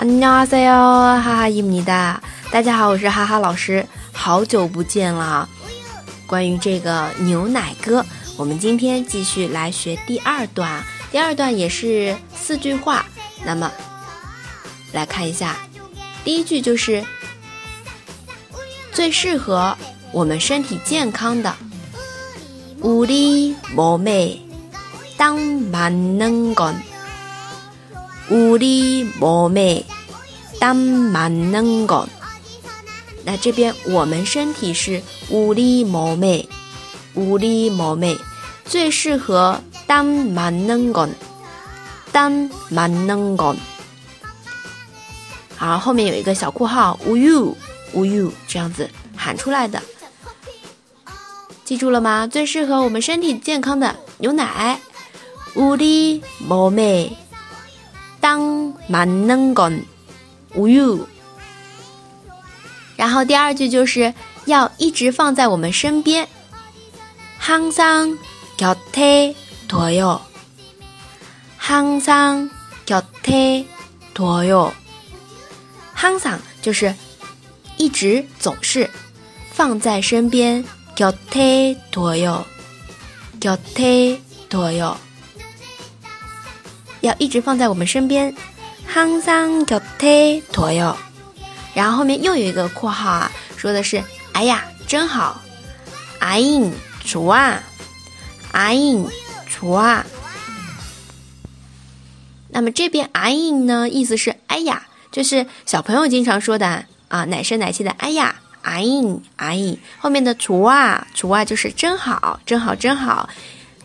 안녕하세요，哈哈伊米哒，大家好，我是哈哈老师，好久不见了。关于这个牛奶歌，我们今天继续来学第二段，第二段也是四句话。那么来看一下，第一句就是最适合我们身体健康的，우리몸에딱맞는 건。 우리몸에 땀맞는 건， 那这边我们身体是우리몸 에， 우리몸에最适合땀맞는 건， 땀맞는 건。 好，后面有一个小括号，우유우유这样子喊出来的，记住了吗？最适合我们身体健康的牛奶，우리몸에当맞는건 우 유， 然后第二句就是要一直放在我们身边，항상곁에둬 요， 항상곁에둬 요， 항상就是一直总是放在身边，곁에둬 요， 곁에둬 요。 要一直放在我们身边， 항상곁에둬 요。 然后后面又有一个括号啊，说的是，哎呀，真好，아잉좋 아， 아잉좋 아。 那么这边아잉呢，意思是哎呀，就是小朋友经常说的啊，奶声奶气的哎呀，아잉아 잉。 后面的좋아좋아就是真好，真好，真好，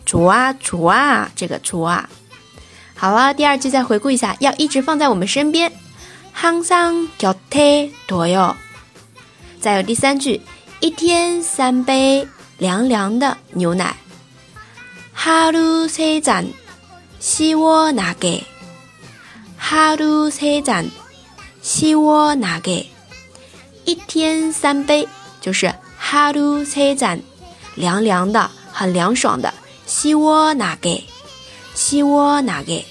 좋아좋아这个좋아 好了，第二句再回顾一下，要一直放在我们身边，항상곁에둬 요。 再有第三句，一天三杯凉凉的牛奶，하루세잔시원하 게， 하루세잔시원하 게。 一天三杯就是하루세 잔， 凉凉的，很凉爽的，시원하 게。 希窝哪个？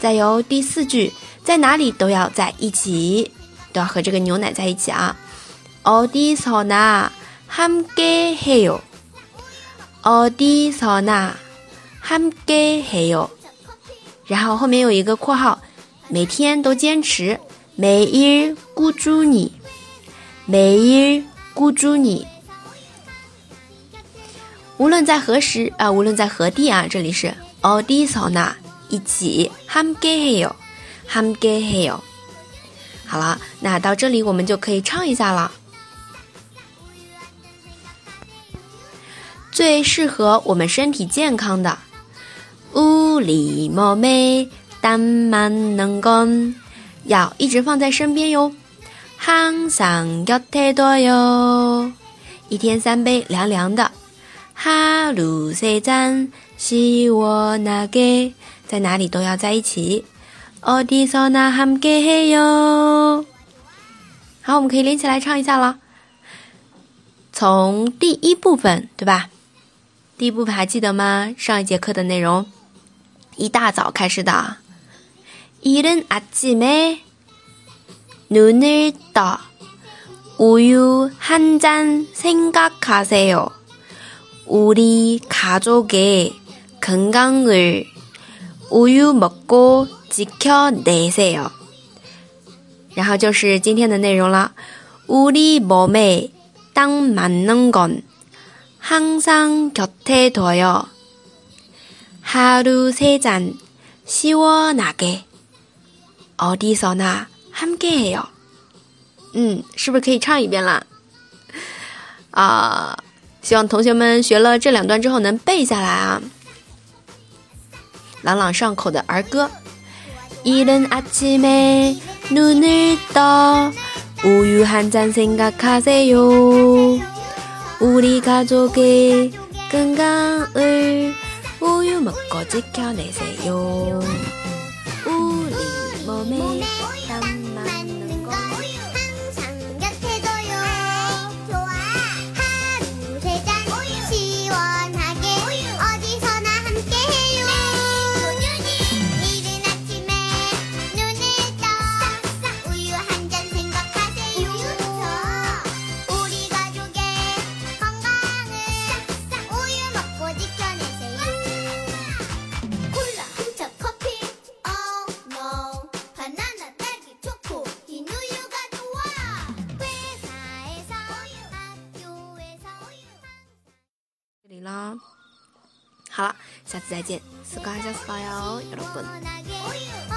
再有第四句，在哪里都要在一起，都要和这个牛奶在一起啊。어디서나함께해 요。 어디서나함께해 요。 然后后面有一个括号，每天都坚持，매일꾸준 히， 매일꾸준 히。 无论在何时啊，无论在何地啊，这里是어디서나一起함께해 요， 함께해 요。 好了，那到这里我们就可以唱一下了。最适合我们身体健康的，우리몸에땀맞는 건， 要一直放在身边哟，항상곁에둬 요， 一天三杯凉凉的。 哈鲁塞赞西沃那给，在哪里都要在一起。奥迪索那함께해 요。 好，我们可以连起来唱一下了。从第一部分，对吧？第一部分还记得吗？上一节课的内容，一大早开始的。이른아침에눈을떠우유한잔생각하세요 우리 가족의 건강을 우유 먹고 지켜내세요. 然后就是今天的内容了. 우리 몸에 딱 맞는 건 항상 곁에 둬요. 하루 세 잔 시원하게 어디서나 함께해요. 嗯，是不是可以唱一遍了？啊。 希望同学们学了这两段之后能背下来啊，朗朗上口的儿歌。이른아침에눈을떠우유한잔생각하세요우리가족의건강을우유먹고지켜내세요우리몸에 了。好了，下次再见，斯卡加斯巴哟，여러 분。